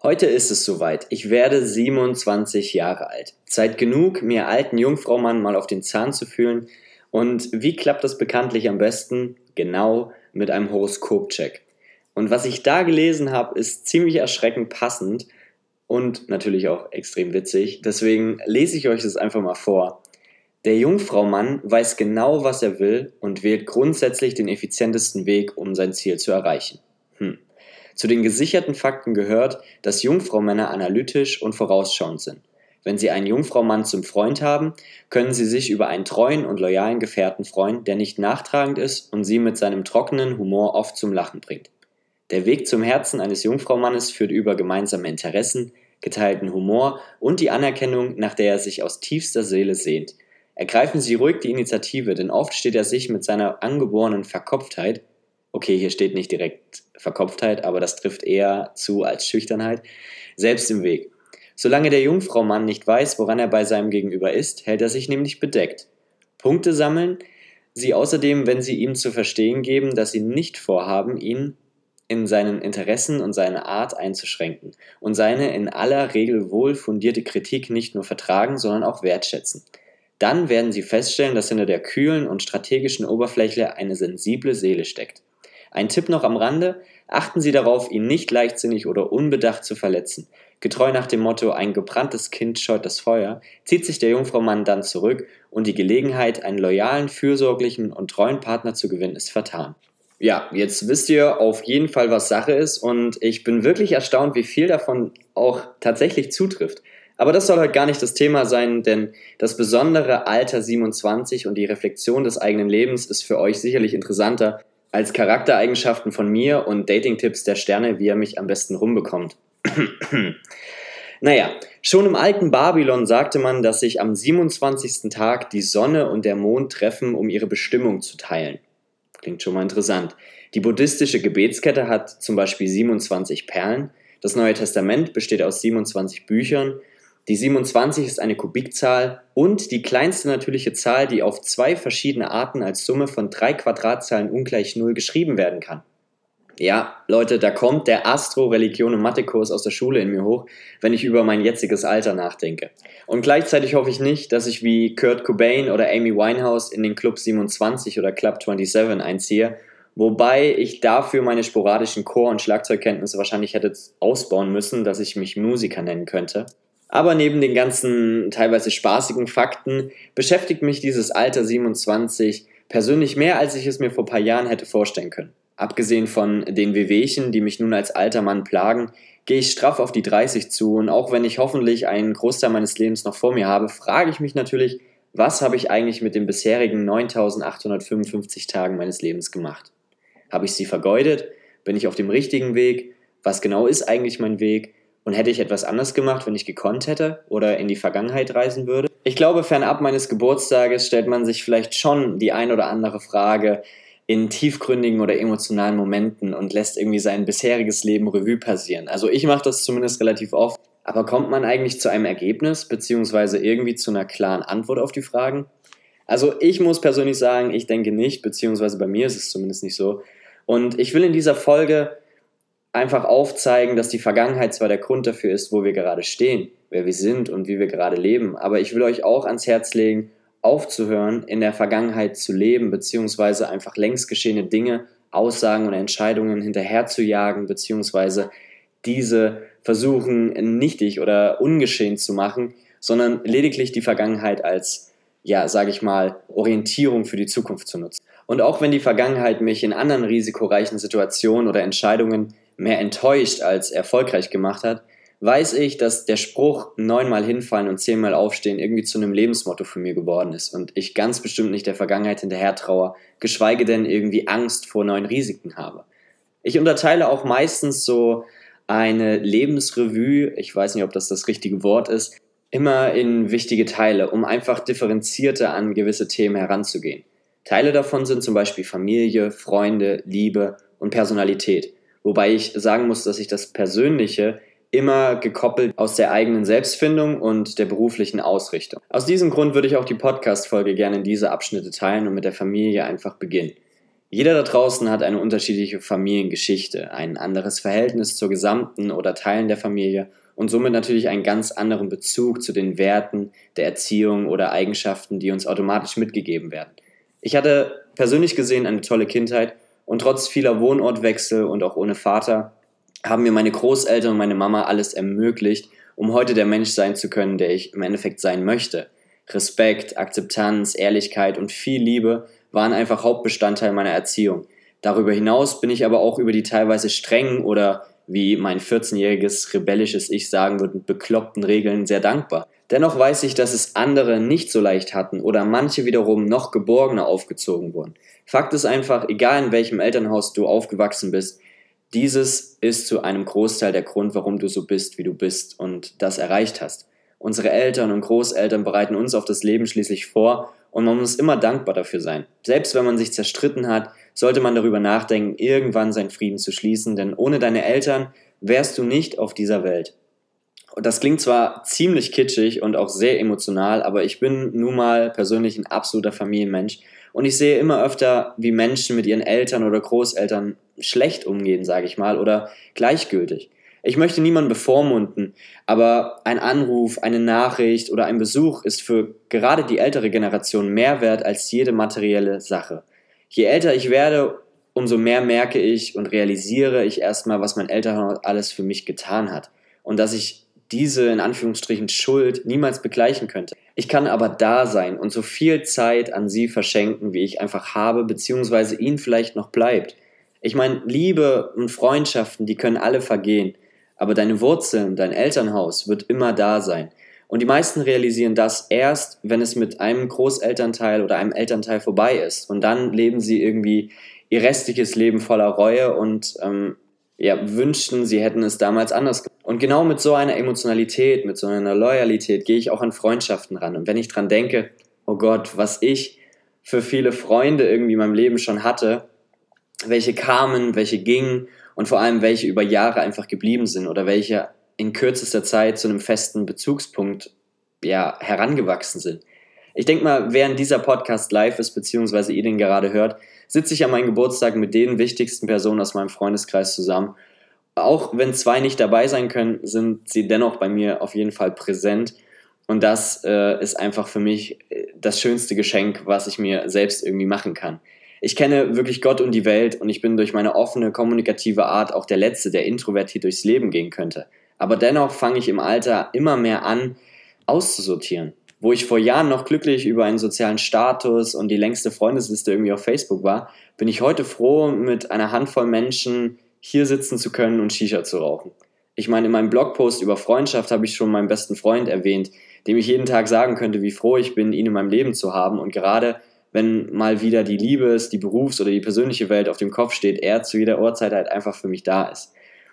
Heute ist es soweit. Ich werde 27 Jahre alt. Zeit genug, mir alten Jungfraumann mal auf den Zahn zu fühlen. Und wie klappt das bekanntlich am besten? Genau mit einem Horoskopcheck. Und was ich da gelesen habe, ist ziemlich erschreckend passend und natürlich auch extrem witzig. Deswegen lese ich euch das einfach mal vor. Der Jungfraumann weiß genau, was er will und wählt grundsätzlich den effizientesten Weg, um sein Ziel zu erreichen. Zu den gesicherten Fakten gehört, dass Jungfraumänner analytisch und vorausschauend sind. Wenn Sie einen Jungfraumann zum Freund haben, können Sie sich über einen treuen und loyalen Gefährten freuen, der nicht nachtragend ist und Sie mit seinem trockenen Humor oft zum Lachen bringt. Der Weg zum Herzen eines Jungfraumannes führt über gemeinsame Interessen, geteilten Humor und die Anerkennung, nach der er sich aus tiefster Seele sehnt. Ergreifen Sie ruhig die Initiative, denn oft steht er sich mit seiner angeborenen Verkopftheit okay, hier steht nicht direkt Verkopftheit, aber das trifft eher zu als Schüchternheit, selbst im Weg. Solange der Jungfraumann nicht weiß, woran er bei seinem Gegenüber ist, hält er sich nämlich bedeckt. Punkte sammeln sie außerdem, wenn sie ihm zu verstehen geben, dass sie nicht vorhaben, ihn in seinen Interessen und seine Art einzuschränken und seine in aller Regel wohl fundierte Kritik nicht nur vertragen, sondern auch wertschätzen. Dann werden sie feststellen, dass hinter der kühlen und strategischen Oberfläche eine sensible Seele steckt. Ein Tipp noch am Rande, achten Sie darauf, ihn nicht leichtsinnig oder unbedacht zu verletzen. Getreu nach dem Motto, ein gebranntes Kind scheut das Feuer, zieht sich der Jungfraumann dann zurück und die Gelegenheit, einen loyalen, fürsorglichen und treuen Partner zu gewinnen, ist vertan. Ja, jetzt wisst ihr auf jeden Fall, was Sache ist und ich bin wirklich erstaunt, wie viel davon auch tatsächlich zutrifft. Aber das soll heute gar nicht das Thema sein, denn das besondere Alter 27 und die Reflexion des eigenen Lebens ist für euch sicherlich interessanter als Charaktereigenschaften von mir und Dating-Tipps der Sterne, wie er mich am besten rumbekommt. naja, schon im alten Babylon sagte man, dass sich am 27. Tag die Sonne und der Mond treffen, um ihre Bestimmung zu teilen. Klingt schon mal interessant. Die buddhistische Gebetskette hat zum Beispiel 27 Perlen. Das Neue Testament besteht aus 27 Büchern die 27 ist eine Kubikzahl und die kleinste natürliche Zahl, die auf zwei verschiedene Arten als Summe von drei Quadratzahlen ungleich 0 geschrieben werden kann. Ja, Leute, da kommt der Astro-Religion- und Mathekurs aus der Schule in mir hoch, wenn ich über mein jetziges Alter nachdenke. Und gleichzeitig hoffe ich nicht, dass ich wie Kurt Cobain oder Amy Winehouse in den Club 27 oder Club 27 einziehe, wobei ich dafür meine sporadischen Chor- und Schlagzeugkenntnisse wahrscheinlich hätte ausbauen müssen, dass ich mich Musiker nennen könnte. Aber neben den ganzen teilweise spaßigen Fakten beschäftigt mich dieses Alter 27 persönlich mehr, als ich es mir vor paar Jahren hätte vorstellen können. Abgesehen von den Wehwehchen, die mich nun als alter Mann plagen, gehe ich straff auf die 30 zu und auch wenn ich hoffentlich einen Großteil meines Lebens noch vor mir habe, frage ich mich natürlich, was habe ich eigentlich mit den bisherigen 9855 Tagen meines Lebens gemacht? Habe ich sie vergeudet? Bin ich auf dem richtigen Weg? Was genau ist eigentlich mein Weg? Und hätte ich etwas anders gemacht, wenn ich gekonnt hätte oder in die Vergangenheit reisen würde? Ich glaube, fernab meines Geburtstages stellt man sich vielleicht schon die ein oder andere Frage in tiefgründigen oder emotionalen Momenten und lässt irgendwie sein bisheriges Leben Revue passieren. Also ich mache das zumindest relativ oft. Aber kommt man eigentlich zu einem Ergebnis beziehungsweise irgendwie zu einer klaren Antwort auf die Fragen? Also ich muss persönlich sagen, ich denke nicht, beziehungsweise bei mir ist es zumindest nicht so. Und ich will in dieser Folge einfach aufzeigen, dass die Vergangenheit zwar der Grund dafür ist, wo wir gerade stehen, wer wir sind und wie wir gerade leben, aber ich will euch auch ans Herz legen, aufzuhören, in der Vergangenheit zu leben, beziehungsweise einfach längst geschehene Dinge, Aussagen und Entscheidungen hinterherzujagen, beziehungsweise diese versuchen nichtig oder ungeschehen zu machen, sondern lediglich die Vergangenheit als, ja, sage ich mal, Orientierung für die Zukunft zu nutzen. Und auch wenn die Vergangenheit mich in anderen risikoreichen Situationen oder Entscheidungen mehr enttäuscht als erfolgreich gemacht hat, weiß ich, dass der Spruch neunmal hinfallen und zehnmal aufstehen irgendwie zu einem Lebensmotto für mir geworden ist und ich ganz bestimmt nicht der Vergangenheit hinterher traue, geschweige denn irgendwie Angst vor neuen Risiken habe. Ich unterteile auch meistens so eine Lebensrevue, ich weiß nicht, ob das das richtige Wort ist, immer in wichtige Teile, um einfach differenzierter an gewisse Themen heranzugehen. Teile davon sind zum Beispiel Familie, Freunde, Liebe und Personalität. Wobei ich sagen muss, dass ich das Persönliche immer gekoppelt aus der eigenen Selbstfindung und der beruflichen Ausrichtung. Aus diesem Grund würde ich auch die Podcast-Folge gerne in diese Abschnitte teilen und mit der Familie einfach beginnen. Jeder da draußen hat eine unterschiedliche Familiengeschichte, ein anderes Verhältnis zur gesamten oder Teilen der Familie und somit natürlich einen ganz anderen Bezug zu den Werten der Erziehung oder Eigenschaften, die uns automatisch mitgegeben werden. Ich hatte persönlich gesehen eine tolle Kindheit und trotz vieler Wohnortwechsel und auch ohne Vater haben mir meine Großeltern und meine Mama alles ermöglicht, um heute der Mensch sein zu können, der ich im Endeffekt sein möchte. Respekt, Akzeptanz, Ehrlichkeit und viel Liebe waren einfach Hauptbestandteil meiner Erziehung. Darüber hinaus bin ich aber auch über die teilweise strengen oder wie mein 14-jähriges rebellisches Ich sagen würde, bekloppten Regeln sehr dankbar. Dennoch weiß ich, dass es andere nicht so leicht hatten oder manche wiederum noch geborgener aufgezogen wurden. Fakt ist einfach, egal in welchem Elternhaus du aufgewachsen bist, dieses ist zu einem Großteil der Grund, warum du so bist, wie du bist und das erreicht hast. Unsere Eltern und Großeltern bereiten uns auf das Leben schließlich vor und man muss immer dankbar dafür sein. Selbst wenn man sich zerstritten hat, sollte man darüber nachdenken, irgendwann seinen Frieden zu schließen, denn ohne deine Eltern wärst du nicht auf dieser Welt. Und das klingt zwar ziemlich kitschig und auch sehr emotional, aber ich bin nun mal persönlich ein absoluter Familienmensch und ich sehe immer öfter, wie Menschen mit ihren Eltern oder Großeltern schlecht umgehen, sage ich mal, oder gleichgültig. Ich möchte niemanden bevormunden, aber ein Anruf, eine Nachricht oder ein Besuch ist für gerade die ältere Generation mehr wert als jede materielle Sache. Je älter ich werde, umso mehr merke ich und realisiere ich erstmal, was mein Elternhaus alles für mich getan hat und dass ich diese in Anführungsstrichen Schuld niemals begleichen könnte. Ich kann aber da sein und so viel Zeit an sie verschenken, wie ich einfach habe, beziehungsweise ihnen vielleicht noch bleibt. Ich meine, Liebe und Freundschaften, die können alle vergehen, aber deine Wurzeln, dein Elternhaus wird immer da sein. Und die meisten realisieren das erst, wenn es mit einem Großelternteil oder einem Elternteil vorbei ist. Und dann leben sie irgendwie ihr restliches Leben voller Reue und ähm, ja, wünschten, sie hätten es damals anders gemacht. Und genau mit so einer Emotionalität, mit so einer Loyalität gehe ich auch an Freundschaften ran. Und wenn ich dran denke, oh Gott, was ich für viele Freunde irgendwie in meinem Leben schon hatte, welche kamen, welche gingen und vor allem welche über Jahre einfach geblieben sind oder welche in kürzester Zeit zu einem festen Bezugspunkt ja, herangewachsen sind. Ich denke mal, während dieser Podcast live ist, beziehungsweise ihr den gerade hört, sitze ich an meinem Geburtstag mit den wichtigsten Personen aus meinem Freundeskreis zusammen. Auch wenn zwei nicht dabei sein können, sind sie dennoch bei mir auf jeden Fall präsent. Und das äh, ist einfach für mich äh, das schönste Geschenk, was ich mir selbst irgendwie machen kann. Ich kenne wirklich Gott und die Welt und ich bin durch meine offene, kommunikative Art auch der Letzte, der introvertiert durchs Leben gehen könnte. Aber dennoch fange ich im Alter immer mehr an, auszusortieren wo ich vor Jahren noch glücklich über einen sozialen Status und die längste Freundesliste irgendwie auf Facebook war, bin ich heute froh, mit einer Handvoll Menschen hier sitzen zu können und Shisha zu rauchen. Ich meine, in meinem Blogpost über Freundschaft habe ich schon meinen besten Freund erwähnt, dem ich jeden Tag sagen könnte, wie froh ich bin, ihn in meinem Leben zu haben und gerade wenn mal wieder die Liebes-, die Berufs- oder die persönliche Welt auf dem Kopf steht, er zu jeder Uhrzeit halt einfach für mich da ist.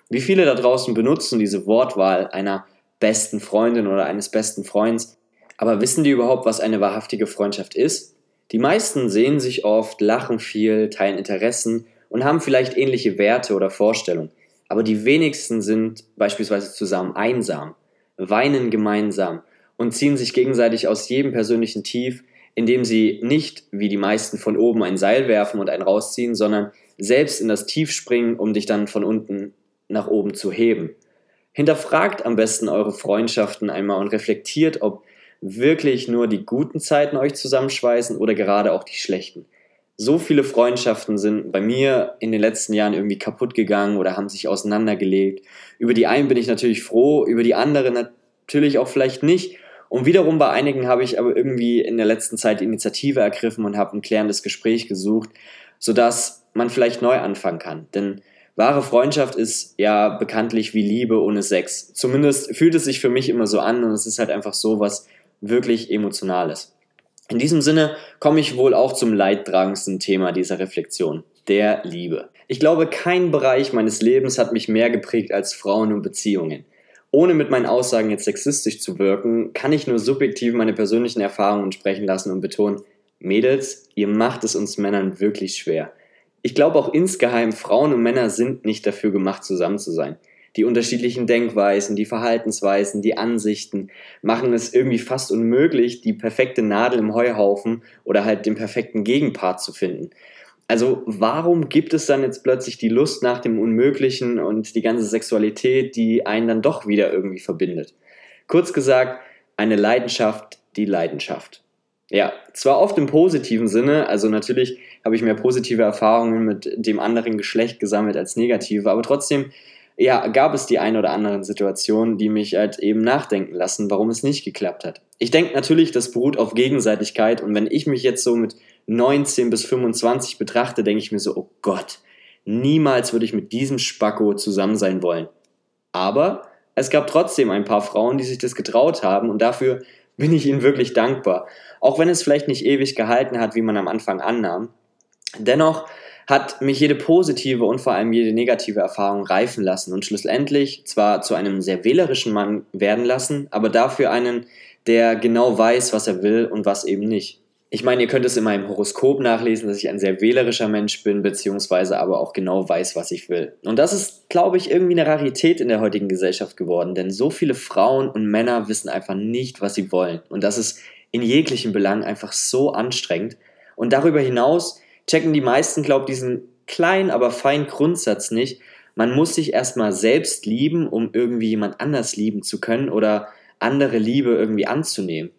Wie viele da draußen benutzen diese Wortwahl einer besten Freundin oder eines besten Freunds, aber wissen die überhaupt, was eine wahrhaftige Freundschaft ist? Die meisten sehen sich oft, lachen viel, teilen Interessen und haben vielleicht ähnliche Werte oder Vorstellungen. Aber die wenigsten sind beispielsweise zusammen einsam, weinen gemeinsam und ziehen sich gegenseitig aus jedem persönlichen Tief, indem sie nicht wie die meisten von oben ein Seil werfen und einen rausziehen, sondern selbst in das Tief springen, um dich dann von unten nach oben zu heben. Hinterfragt am besten eure Freundschaften einmal und reflektiert, ob wirklich nur die guten Zeiten euch zusammenschweißen oder gerade auch die schlechten. So viele Freundschaften sind bei mir in den letzten Jahren irgendwie kaputt gegangen oder haben sich auseinandergelegt. Über die einen bin ich natürlich froh, über die anderen natürlich auch vielleicht nicht. Und wiederum bei einigen habe ich aber irgendwie in der letzten Zeit Initiative ergriffen und habe ein klärendes Gespräch gesucht, sodass man vielleicht neu anfangen kann. Denn wahre Freundschaft ist ja bekanntlich wie Liebe ohne Sex. Zumindest fühlt es sich für mich immer so an und es ist halt einfach so, was wirklich Emotionales. In diesem Sinne komme ich wohl auch zum leidtragendsten Thema dieser Reflexion, der Liebe. Ich glaube, kein Bereich meines Lebens hat mich mehr geprägt als Frauen und Beziehungen. Ohne mit meinen Aussagen jetzt sexistisch zu wirken, kann ich nur subjektiv meine persönlichen Erfahrungen sprechen lassen und betonen, Mädels, ihr macht es uns Männern wirklich schwer. Ich glaube auch insgeheim, Frauen und Männer sind nicht dafür gemacht, zusammen zu sein die unterschiedlichen Denkweisen, die Verhaltensweisen, die Ansichten machen es irgendwie fast unmöglich, die perfekte Nadel im Heuhaufen oder halt den perfekten Gegenpart zu finden. Also warum gibt es dann jetzt plötzlich die Lust nach dem Unmöglichen und die ganze Sexualität, die einen dann doch wieder irgendwie verbindet? Kurz gesagt, eine Leidenschaft, die Leidenschaft. Ja, zwar oft im positiven Sinne, also natürlich habe ich mehr positive Erfahrungen mit dem anderen Geschlecht gesammelt als negative, aber trotzdem ja, gab es die ein oder anderen Situationen, die mich halt eben nachdenken lassen, warum es nicht geklappt hat. Ich denke natürlich, das beruht auf Gegenseitigkeit und wenn ich mich jetzt so mit 19 bis 25 betrachte, denke ich mir so, oh Gott, niemals würde ich mit diesem Spacko zusammen sein wollen. Aber es gab trotzdem ein paar Frauen, die sich das getraut haben und dafür bin ich ihnen wirklich dankbar. Auch wenn es vielleicht nicht ewig gehalten hat, wie man am Anfang annahm. Dennoch hat mich jede positive und vor allem jede negative Erfahrung reifen lassen und schlussendlich zwar zu einem sehr wählerischen Mann werden lassen, aber dafür einen, der genau weiß, was er will und was eben nicht. Ich meine, ihr könnt es in meinem Horoskop nachlesen, dass ich ein sehr wählerischer Mensch bin, beziehungsweise aber auch genau weiß, was ich will. Und das ist, glaube ich, irgendwie eine Rarität in der heutigen Gesellschaft geworden, denn so viele Frauen und Männer wissen einfach nicht, was sie wollen. Und das ist in jeglichen Belangen einfach so anstrengend. Und darüber hinaus checken die meisten, glaube ich, diesen kleinen, aber feinen Grundsatz nicht. Man muss sich erstmal selbst lieben, um irgendwie jemand anders lieben zu können oder andere Liebe irgendwie anzunehmen.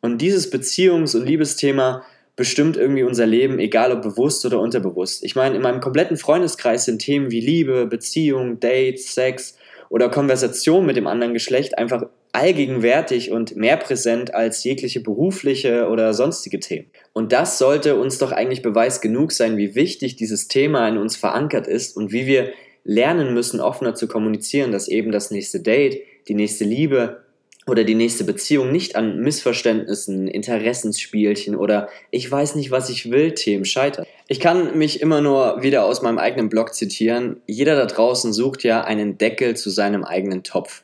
Und dieses Beziehungs- und Liebesthema bestimmt irgendwie unser Leben, egal ob bewusst oder unterbewusst. Ich meine, in meinem kompletten Freundeskreis sind Themen wie Liebe, Beziehung, Dates, Sex oder Konversation mit dem anderen Geschlecht einfach allgegenwärtig und mehr präsent als jegliche berufliche oder sonstige Themen. Und das sollte uns doch eigentlich Beweis genug sein, wie wichtig dieses Thema in uns verankert ist und wie wir lernen müssen, offener zu kommunizieren, dass eben das nächste Date, die nächste Liebe oder die nächste Beziehung nicht an Missverständnissen, Interessensspielchen oder ich weiß nicht, was ich will, Themen scheitert. Ich kann mich immer nur wieder aus meinem eigenen Blog zitieren. Jeder da draußen sucht ja einen Deckel zu seinem eigenen Topf.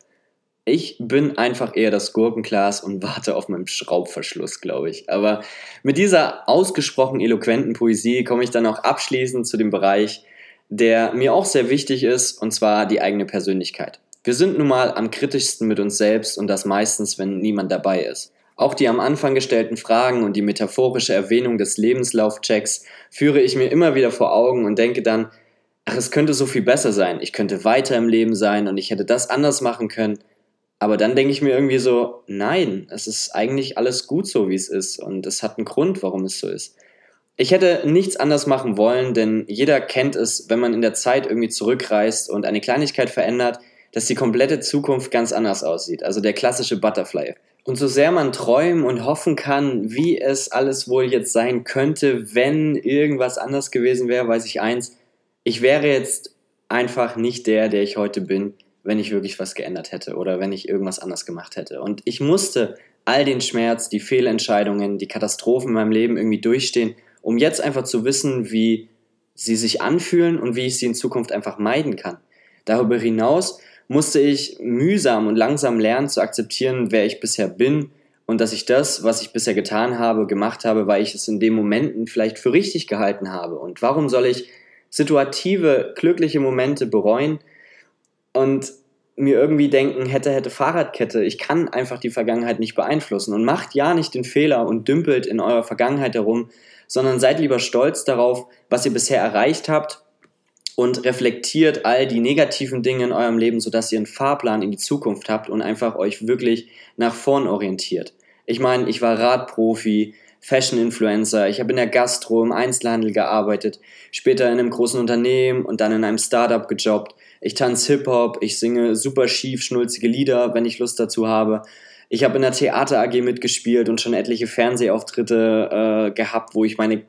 Ich bin einfach eher das Gurkenglas und warte auf meinen Schraubverschluss, glaube ich. Aber mit dieser ausgesprochen eloquenten Poesie komme ich dann auch abschließend zu dem Bereich, der mir auch sehr wichtig ist, und zwar die eigene Persönlichkeit. Wir sind nun mal am kritischsten mit uns selbst und das meistens, wenn niemand dabei ist. Auch die am Anfang gestellten Fragen und die metaphorische Erwähnung des Lebenslaufchecks führe ich mir immer wieder vor Augen und denke dann, ach, es könnte so viel besser sein, ich könnte weiter im Leben sein und ich hätte das anders machen können. Aber dann denke ich mir irgendwie so, nein, es ist eigentlich alles gut so, wie es ist und es hat einen Grund, warum es so ist. Ich hätte nichts anders machen wollen, denn jeder kennt es, wenn man in der Zeit irgendwie zurückreist und eine Kleinigkeit verändert, dass die komplette Zukunft ganz anders aussieht. Also der klassische Butterfly. Und so sehr man träumen und hoffen kann, wie es alles wohl jetzt sein könnte, wenn irgendwas anders gewesen wäre, weiß ich eins, ich wäre jetzt einfach nicht der, der ich heute bin, wenn ich wirklich was geändert hätte oder wenn ich irgendwas anders gemacht hätte. Und ich musste all den Schmerz, die Fehlentscheidungen, die Katastrophen in meinem Leben irgendwie durchstehen, um jetzt einfach zu wissen, wie sie sich anfühlen und wie ich sie in Zukunft einfach meiden kann. Darüber hinaus musste ich mühsam und langsam lernen zu akzeptieren, wer ich bisher bin und dass ich das, was ich bisher getan habe, gemacht habe, weil ich es in den Momenten vielleicht für richtig gehalten habe. Und warum soll ich situative, glückliche Momente bereuen und mir irgendwie denken, hätte, hätte Fahrradkette, ich kann einfach die Vergangenheit nicht beeinflussen und macht ja nicht den Fehler und dümpelt in eurer Vergangenheit herum, sondern seid lieber stolz darauf, was ihr bisher erreicht habt und reflektiert all die negativen Dinge in eurem Leben, sodass ihr einen Fahrplan in die Zukunft habt und einfach euch wirklich nach vorn orientiert. Ich meine, ich war Radprofi, Fashion-Influencer, ich habe in der Gastro, im Einzelhandel gearbeitet, später in einem großen Unternehmen und dann in einem Startup gejobbt. Ich tanze Hip-Hop, ich singe super schief, schnulzige Lieder, wenn ich Lust dazu habe. Ich habe in der Theater AG mitgespielt und schon etliche Fernsehauftritte äh, gehabt, wo ich meine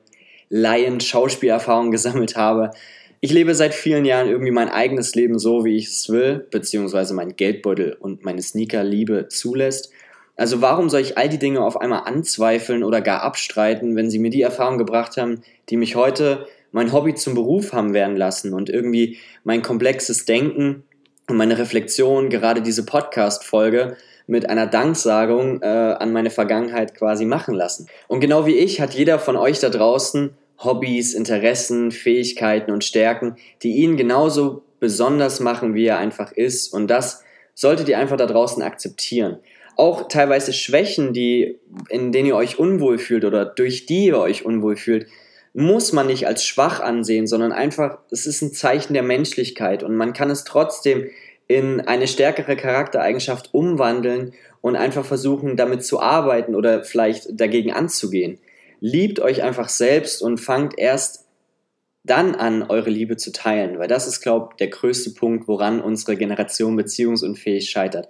Laien-Schauspielerfahrung gesammelt habe. Ich lebe seit vielen Jahren irgendwie mein eigenes Leben so, wie ich es will, beziehungsweise mein Geldbeutel und meine Sneaker-Liebe zulässt. Also warum soll ich all die Dinge auf einmal anzweifeln oder gar abstreiten, wenn sie mir die Erfahrung gebracht haben, die mich heute mein Hobby zum Beruf haben werden lassen und irgendwie mein komplexes Denken und meine Reflexion, gerade diese Podcast-Folge, mit einer Danksagung äh, an meine Vergangenheit quasi machen lassen. Und genau wie ich hat jeder von euch da draußen Hobbys, Interessen, Fähigkeiten und Stärken, die ihn genauso besonders machen, wie er einfach ist. Und das solltet ihr einfach da draußen akzeptieren. Auch teilweise Schwächen, die, in denen ihr euch unwohl fühlt oder durch die ihr euch unwohl fühlt, muss man nicht als schwach ansehen, sondern einfach, es ist ein Zeichen der Menschlichkeit und man kann es trotzdem in eine stärkere Charaktereigenschaft umwandeln und einfach versuchen, damit zu arbeiten oder vielleicht dagegen anzugehen. Liebt euch einfach selbst und fangt erst dann an, eure Liebe zu teilen, weil das ist, glaube ich, der größte Punkt, woran unsere Generation beziehungsunfähig scheitert.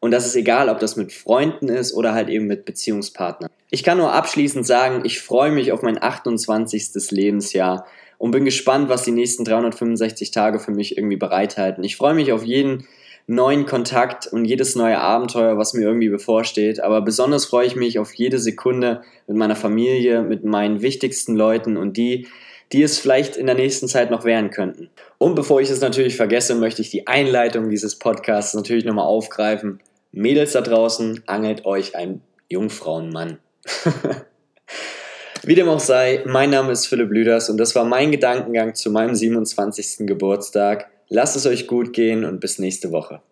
Und das ist egal, ob das mit Freunden ist oder halt eben mit Beziehungspartnern. Ich kann nur abschließend sagen, ich freue mich auf mein 28. Lebensjahr und bin gespannt, was die nächsten 365 Tage für mich irgendwie bereithalten. Ich freue mich auf jeden neuen Kontakt und jedes neue Abenteuer, was mir irgendwie bevorsteht. Aber besonders freue ich mich auf jede Sekunde mit meiner Familie, mit meinen wichtigsten Leuten und die, die es vielleicht in der nächsten Zeit noch werden könnten. Und bevor ich es natürlich vergesse, möchte ich die Einleitung dieses Podcasts natürlich nochmal aufgreifen. Mädels da draußen, angelt euch ein Jungfrauenmann. Wie dem auch sei, mein Name ist Philipp Lüders und das war mein Gedankengang zu meinem 27. Geburtstag. Lasst es euch gut gehen und bis nächste Woche.